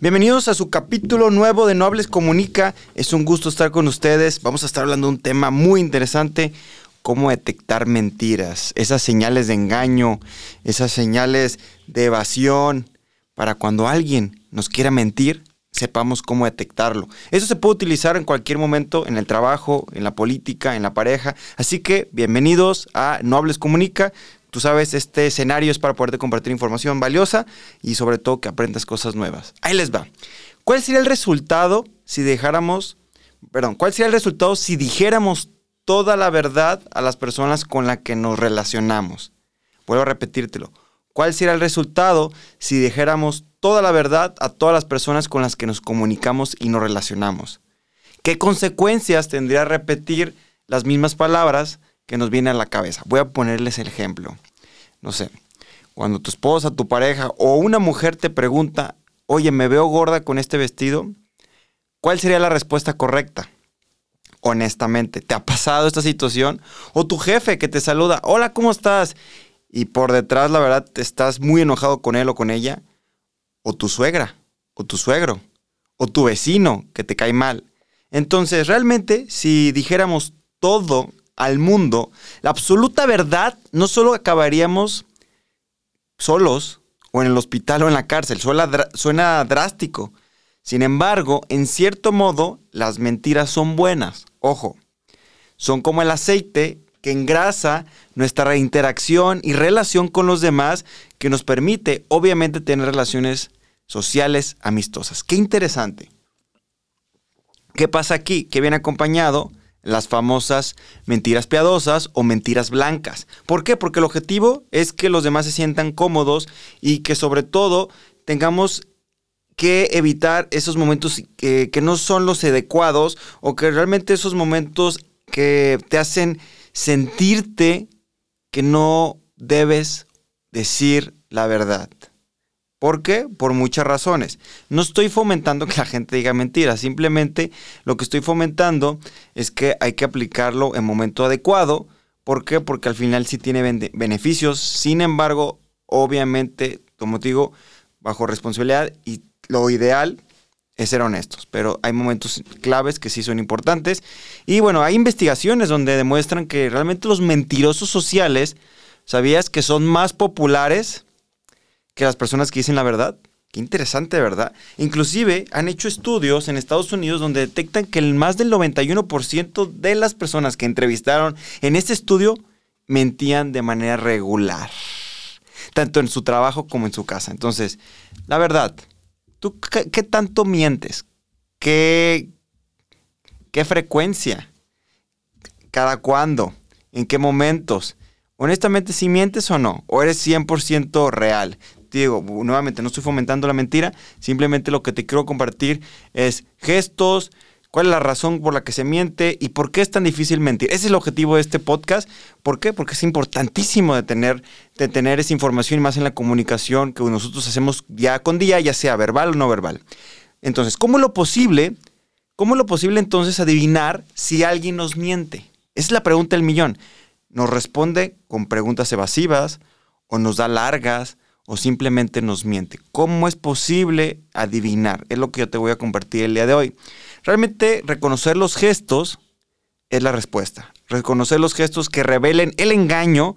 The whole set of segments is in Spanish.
Bienvenidos a su capítulo nuevo de Nobles Comunica. Es un gusto estar con ustedes. Vamos a estar hablando de un tema muy interesante, cómo detectar mentiras, esas señales de engaño, esas señales de evasión, para cuando alguien nos quiera mentir, sepamos cómo detectarlo. Eso se puede utilizar en cualquier momento, en el trabajo, en la política, en la pareja. Así que bienvenidos a Nobles Comunica. Tú sabes, este escenario es para poderte compartir información valiosa y sobre todo que aprendas cosas nuevas. Ahí les va. ¿Cuál sería el resultado si dejáramos, perdón, cuál sería el resultado si dijéramos toda la verdad a las personas con las que nos relacionamos? Vuelvo a repetírtelo. ¿Cuál sería el resultado si dijéramos toda la verdad a todas las personas con las que nos comunicamos y nos relacionamos? ¿Qué consecuencias tendría repetir las mismas palabras que nos viene a la cabeza. Voy a ponerles el ejemplo. No sé, cuando tu esposa, tu pareja o una mujer te pregunta, oye, me veo gorda con este vestido, ¿cuál sería la respuesta correcta? Honestamente, ¿te ha pasado esta situación? O tu jefe que te saluda, hola, ¿cómo estás? Y por detrás, la verdad, estás muy enojado con él o con ella. O tu suegra, o tu suegro, o tu vecino que te cae mal. Entonces, realmente, si dijéramos todo al mundo, la absoluta verdad, no solo acabaríamos solos o en el hospital o en la cárcel, suena, drástico. Sin embargo, en cierto modo, las mentiras son buenas. Ojo, son como el aceite que engrasa nuestra interacción y relación con los demás que nos permite, obviamente, tener relaciones sociales amistosas. Qué interesante. ¿Qué pasa aquí? Que viene acompañado las famosas mentiras piadosas o mentiras blancas. ¿Por qué? Porque el objetivo es que los demás se sientan cómodos y que sobre todo tengamos que evitar esos momentos que, no son los adecuados o que realmente esos momentos que te hacen sentirte que no debes decir la verdad. ¿Por qué? Por muchas razones. No estoy fomentando que la gente diga mentiras, simplemente lo que estoy fomentando es que hay que aplicarlo en momento adecuado. ¿Por qué? Porque al final sí tiene beneficios, sin embargo, obviamente, como te digo, bajo responsabilidad y lo ideal es ser honestos, pero hay momentos claves que sí son importantes. Y bueno, hay investigaciones donde demuestran que realmente los mentirosos sociales, ¿sabías que son más populares? Que las personas que dicen la verdad. Qué interesante, ¿verdad? Inclusive han hecho estudios en Estados Unidos donde detectan que el más del 91% de las personas que entrevistaron en este estudio mentían de manera regular, tanto en su trabajo como en su casa. Entonces, la verdad, ¿tú qué, tanto mientes? ¿Qué, ¿Qué frecuencia? ¿Cada cuándo? ¿En qué momentos? Honestamente, si mientes o no, o eres 100% real digo, nuevamente no estoy fomentando la mentira, simplemente lo que te quiero compartir es gestos, cuál es la razón por la que se miente y por qué es tan difícil mentir. Ese es el objetivo de este podcast. ¿Por qué? Porque es importantísimo de tener, esa información y más en la comunicación que nosotros hacemos día con día, ya sea verbal o no verbal. Entonces, ¿cómo lo posible? ¿Cómo es lo posible entonces adivinar si alguien nos miente? Esa es la pregunta del millón. ¿Nos responde con preguntas evasivas o nos da largas? O simplemente nos miente. ¿Cómo es posible adivinar? Es lo que yo te voy a compartir el día de hoy. Realmente reconocer los gestos es la respuesta. Reconocer los gestos que revelen el engaño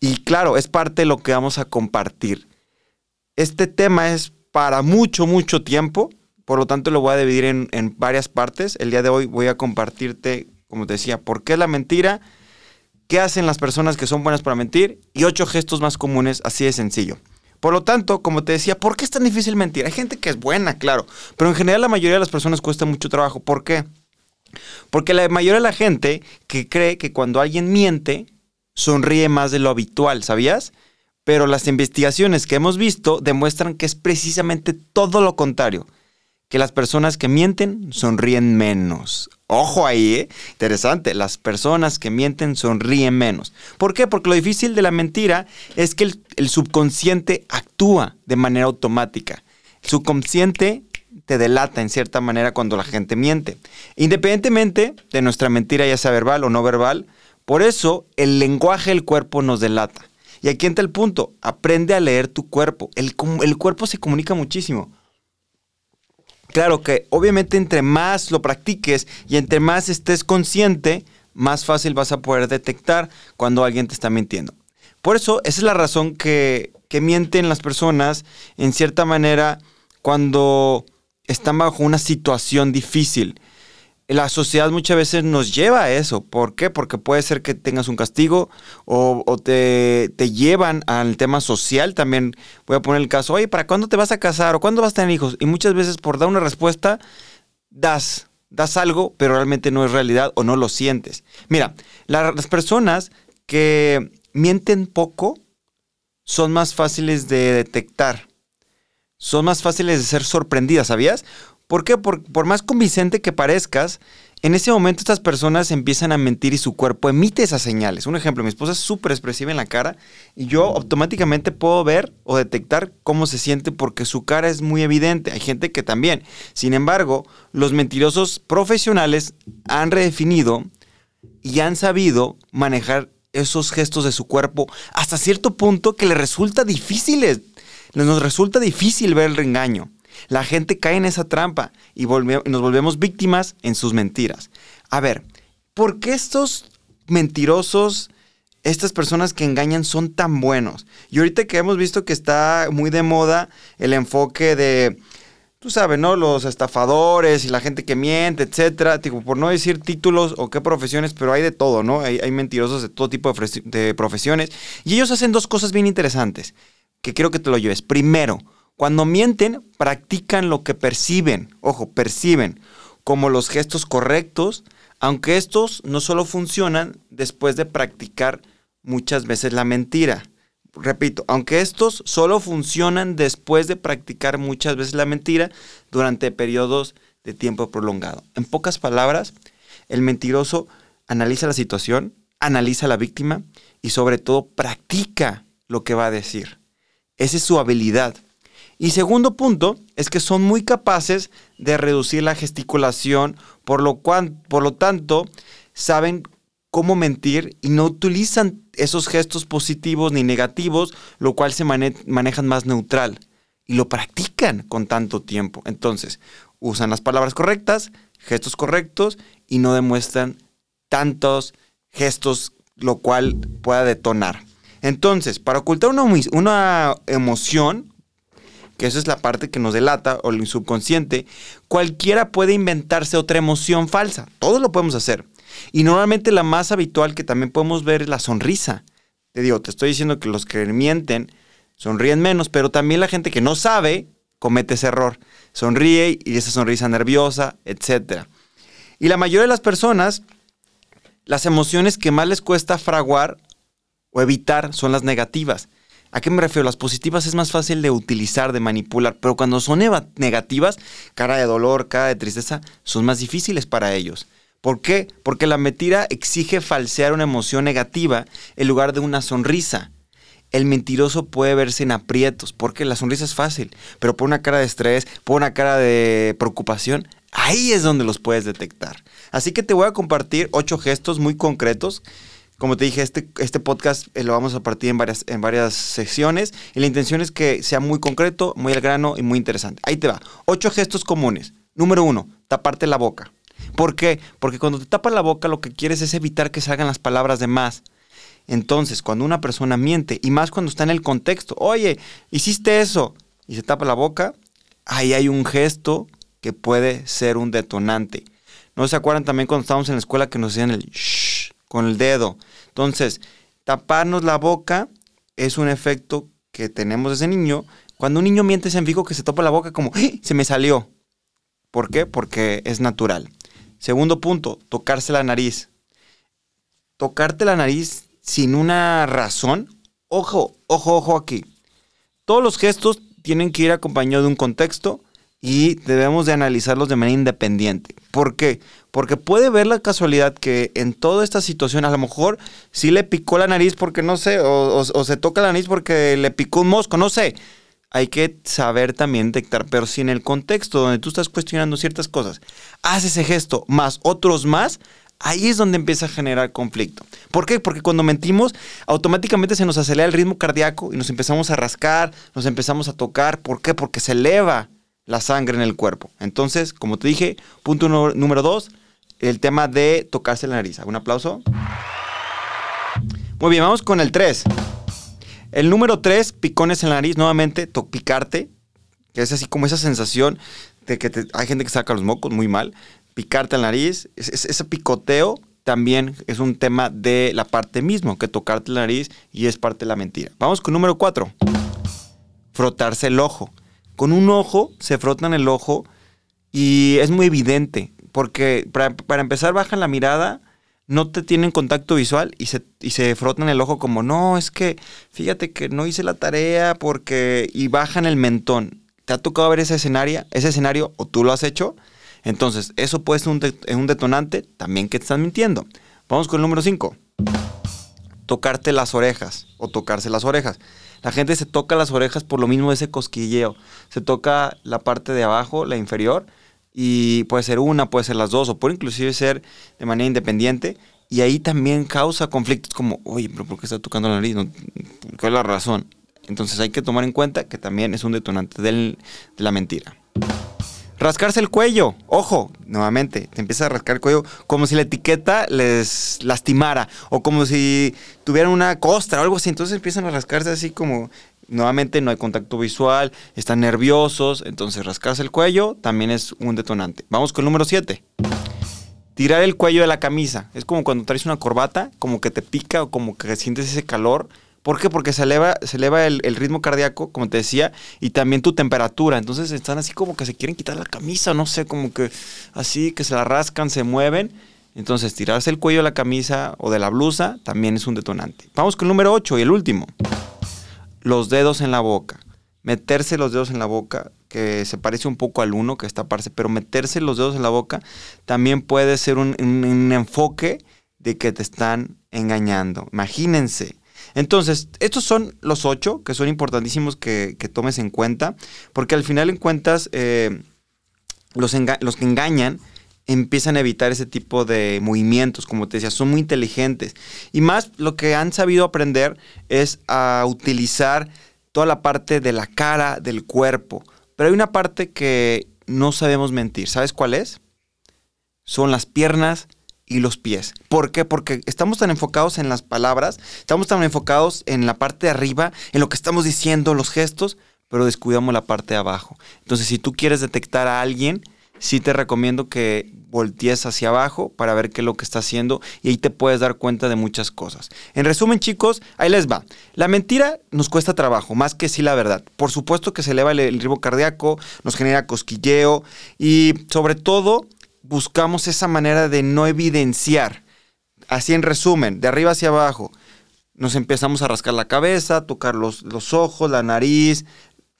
y claro, es parte de lo que vamos a compartir. Este tema es para mucho, mucho tiempo, por lo tanto lo voy a dividir en, varias partes. El día de hoy voy a compartirte, como te decía, por qué es la mentira, qué hacen las personas que son buenas para mentir y ocho gestos más comunes, así de sencillo. Por lo tanto, como te decía, ¿por qué es tan difícil mentir? Hay gente que es buena, claro, pero en general la mayoría de las personas cuesta mucho trabajo. ¿Por qué? Porque la mayoría de la gente que cree que cuando alguien miente, sonríe más de lo habitual, ¿sabías? Pero las investigaciones que hemos visto demuestran que es precisamente todo lo contrario que las personas que mienten sonríen menos. Ojo ahí, ¿eh? interesante, las personas que mienten sonríen menos. ¿Por qué? Porque lo difícil de la mentira es que el, subconsciente actúa de manera automática. El subconsciente te delata en cierta manera cuando la gente miente. Independientemente de nuestra mentira, ya sea verbal o no verbal, por eso el lenguaje del cuerpo nos delata. Y aquí entra el punto, aprende a leer tu cuerpo. El, el cuerpo se comunica muchísimo. Claro que obviamente entre más lo practiques y entre más estés consciente, más fácil vas a poder detectar cuando alguien te está mintiendo. Por eso, esa es la razón que, que mienten las personas en cierta manera cuando están bajo una situación difícil la sociedad muchas veces nos lleva a eso. ¿Por qué? Porque puede ser que tengas un castigo o, te, llevan al tema social. También voy a poner el caso, oye, ¿para cuándo te vas a casar o cuándo vas a tener hijos? Y muchas veces por dar una respuesta, das, das algo, pero realmente no es realidad o no lo sientes. Mira, las personas que mienten poco son más fáciles de detectar. Son más fáciles de ser sorprendidas, ¿sabías? ¿Por qué? Por, más convincente que parezcas, en ese momento estas personas empiezan a mentir y su cuerpo emite esas señales. Un ejemplo, mi esposa es súper expresiva en la cara y yo automáticamente puedo ver o detectar cómo se siente porque su cara es muy evidente. Hay gente que también. Sin embargo, los mentirosos profesionales han redefinido y han sabido manejar esos gestos de su cuerpo hasta cierto punto que les resulta difíciles. Nos resulta difícil ver el reengaño. La gente cae en esa trampa y nos volvemos víctimas en sus mentiras. A ver, ¿por qué estos mentirosos, estas personas que engañan son tan buenos? Y ahorita que hemos visto que está muy de moda el enfoque de, tú sabes, ¿no? Los estafadores y la gente que miente, etcétera. Tipo, por no decir títulos o qué profesiones, pero hay de todo, ¿no? Hay, mentirosos de todo tipo de, de profesiones. Y ellos hacen dos cosas bien interesantes que quiero que te lo lleves. Primero, cuando mienten, practican lo que perciben, ojo, perciben, como los gestos correctos, aunque estos no solo funcionan después de practicar muchas veces la mentira. Repito, aunque estos solo funcionan después de practicar muchas veces la mentira durante periodos de tiempo prolongado. En pocas palabras, el mentiroso analiza la situación, analiza a la víctima y sobre todo practica lo que va a decir. Esa es su habilidad. Y segundo punto es que son muy capaces de reducir la gesticulación, por lo, cual, por lo tanto saben cómo mentir y no utilizan esos gestos positivos ni negativos, lo cual se manejan más neutral y lo practican con tanto tiempo. Entonces, usan las palabras correctas, gestos correctos y no demuestran tantos gestos, lo cual pueda detonar. Entonces, para ocultar una emoción, que eso es la parte que nos delata, o el subconsciente, cualquiera puede inventarse otra emoción falsa. Todos lo podemos hacer. Y normalmente la más habitual que también podemos ver es la sonrisa. Te digo, te estoy diciendo que los que mienten sonríen menos, pero también la gente que no sabe comete ese error. Sonríe y esa sonrisa nerviosa, etc. Y la mayoría de las personas, las emociones que más les cuesta fraguar o evitar son las negativas. ¿A qué me refiero? Las positivas es más fácil de utilizar, de manipular, pero cuando son negativas, cara de dolor, cara de tristeza, son más difíciles para ellos. ¿Por qué? Porque la mentira exige falsear una emoción negativa en lugar de una sonrisa. El mentiroso puede verse en aprietos, porque la sonrisa es fácil, pero por una cara de estrés, por una cara de preocupación, ahí es donde los puedes detectar. Así que te voy a compartir ocho gestos muy concretos como te dije, este, este podcast eh, lo vamos a partir en varias, en varias secciones y la intención es que sea muy concreto, muy al grano y muy interesante. Ahí te va. Ocho gestos comunes. Número uno, taparte la boca. ¿Por qué? Porque cuando te tapas la boca lo que quieres es evitar que salgan las palabras de más. Entonces, cuando una persona miente, y más cuando está en el contexto, oye, hiciste eso, y se tapa la boca, ahí hay un gesto que puede ser un detonante. ¿No se acuerdan también cuando estábamos en la escuela que nos decían el shh con el dedo? Entonces, taparnos la boca es un efecto que tenemos desde niño. Cuando un niño miente, se fijo que se tapa la boca como, ¡Ah! se me salió. ¿Por qué? Porque es natural. Segundo punto, tocarse la nariz. Tocarte la nariz sin una razón. Ojo, ojo, ojo aquí. Todos los gestos tienen que ir acompañados de un contexto y debemos de analizarlos de manera independiente. ¿Por qué? Porque puede ver la casualidad que en toda esta situación a lo mejor sí le picó la nariz porque no sé, o, se toca la nariz porque le picó un mosco, no sé. Hay que saber también detectar, pero si en el contexto donde tú estás cuestionando ciertas cosas, haces ese gesto más otros más, ahí es donde empieza a generar conflicto. ¿Por qué? Porque cuando mentimos, automáticamente se nos acelera el ritmo cardíaco y nos empezamos a rascar, nos empezamos a tocar. ¿Por qué? Porque se eleva la sangre en el cuerpo. Entonces, como te dije, punto número dos, el tema de tocarse la nariz. ¿Un aplauso? Muy bien, vamos con el 3. El número 3, picones en la nariz, nuevamente, picarte, que es así como esa sensación de que hay gente que saca los mocos muy mal, picarte la nariz, ese picoteo también es un tema de la parte mismo, que tocarte la nariz y es parte de la mentira. Vamos con número 4, frotarse el ojo. Con un ojo se frotan el ojo y es muy evidente, porque para, para empezar bajan la mirada, no te tienen contacto visual y se, y se frotan el ojo como, no, es que fíjate que no hice la tarea porque... y bajan el mentón. ¿Te ha tocado ver ese escenario, ese escenario o tú lo has hecho? Entonces, eso puede ser un, un detonante también que te están mintiendo. Vamos con el número 5. Tocarte las orejas o tocarse las orejas. La gente se toca las orejas por lo mismo ese cosquilleo. Se toca la parte de abajo, la inferior, y puede ser una, puede ser las dos, o puede inclusive ser de manera independiente. Y ahí también causa conflictos como, oye, pero ¿por qué está tocando la nariz? ¿Cuál es la razón? Entonces hay que tomar en cuenta que también es un detonante de la mentira. Rascarse el cuello. Ojo, nuevamente, te empieza a rascar el cuello como si la etiqueta les lastimara o como si tuvieran una costra o algo así. Entonces empiezan a rascarse así como nuevamente no hay contacto visual, están nerviosos, entonces rascarse el cuello también es un detonante. Vamos con el número 7. Tirar el cuello de la camisa. Es como cuando traes una corbata, como que te pica o como que sientes ese calor. ¿Por qué? Porque se eleva, se eleva el, ritmo cardíaco, como te decía, y también tu temperatura. Entonces están así como que se quieren quitar la camisa, no sé, como que así, que se la rascan, se mueven. Entonces tirarse el cuello de la camisa o de la blusa también es un detonante. Vamos con el número 8 y el último los dedos en la boca. Meterse los dedos en la boca, que se parece un poco al uno, que está parce, pero meterse los dedos en la boca también puede ser un, enfoque de que te están engañando. Imagínense. Entonces, estos son los ocho que son importantísimos que, tomes en cuenta, porque al final en cuentas, eh, los, los que engañan empiezan a evitar ese tipo de movimientos, como te decía, son muy inteligentes. Y más lo que han sabido aprender es a utilizar toda la parte de la cara, del cuerpo. Pero hay una parte que no sabemos mentir. ¿Sabes cuál es? Son las piernas y los pies. ¿Por qué? Porque estamos tan enfocados en las palabras, estamos tan enfocados en la parte de arriba, en lo que estamos diciendo, los gestos, pero descuidamos la parte de abajo. Entonces, si tú quieres detectar a alguien, sí te recomiendo que voltees hacia abajo para ver qué es lo que está haciendo y ahí te puedes dar cuenta de muchas cosas. En resumen, chicos, ahí les va. La mentira nos cuesta trabajo, más que sí la verdad. Por supuesto que se eleva el, ritmo cardíaco, nos genera cosquilleo y sobre todo buscamos esa manera de no evidenciar. Así en resumen, de arriba hacia abajo, nos empezamos a rascar la cabeza, tocar los, los ojos, la nariz,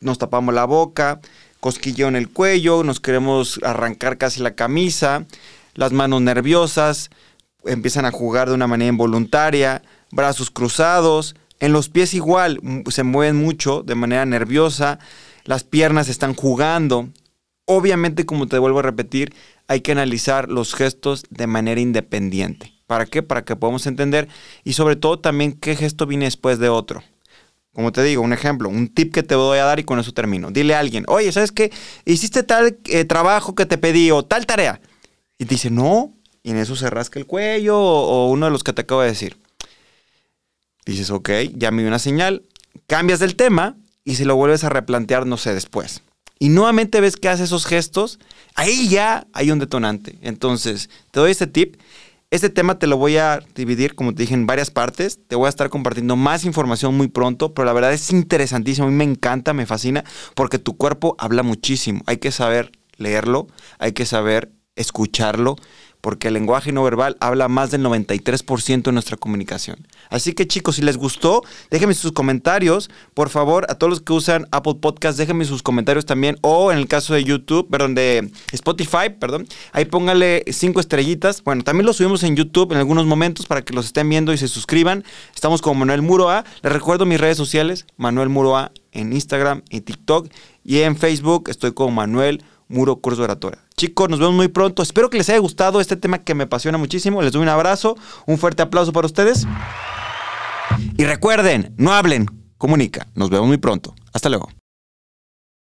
nos tapamos la boca cosquilleo en el cuello, nos queremos arrancar casi la camisa, las manos nerviosas, empiezan a jugar de una manera involuntaria, brazos cruzados, en los pies igual, se mueven mucho de manera nerviosa, las piernas están jugando. Obviamente, como te vuelvo a repetir, hay que analizar los gestos de manera independiente. ¿Para qué? Para que podamos entender y sobre todo también qué gesto viene después de otro. Como te digo, un ejemplo, un tip que te voy a dar y con eso termino. Dile a alguien, oye, ¿sabes qué? Hiciste tal eh, trabajo que te pedí o tal tarea. Y dice, no. Y en eso se rasca el cuello o, uno de los que te acabo de decir. Dices, ok, ya me dio una señal. Cambias del tema y se lo vuelves a replantear, no sé, después. Y nuevamente ves que hace esos gestos, ahí ya hay un detonante. Entonces, te doy este tip este tema te lo voy a dividir, como te dije, en varias partes. Te voy a estar compartiendo más información muy pronto, pero la verdad es interesantísimo. A mí me encanta, me fascina, porque tu cuerpo habla muchísimo. Hay que saber leerlo, hay que saber escucharlo porque el lenguaje no verbal habla más del 93% de nuestra comunicación. Así que chicos, si les gustó, déjenme sus comentarios. Por favor, a todos los que usan Apple Podcast, déjenme sus comentarios también. O en el caso de YouTube, perdón, de Spotify, perdón, ahí póngale cinco estrellitas. Bueno, también lo subimos en YouTube en algunos momentos para que los estén viendo y se suscriban. Estamos como Manuel Muroa. Les recuerdo mis redes sociales, Manuel Muroa en Instagram, y TikTok y en Facebook estoy como Manuel Muro Curso de Oratoria. Chicos, nos vemos muy pronto. Espero que les haya gustado este tema que me apasiona muchísimo. Les doy un abrazo, un fuerte aplauso para ustedes. Y recuerden, no hablen, comunica. Nos vemos muy pronto. Hasta luego.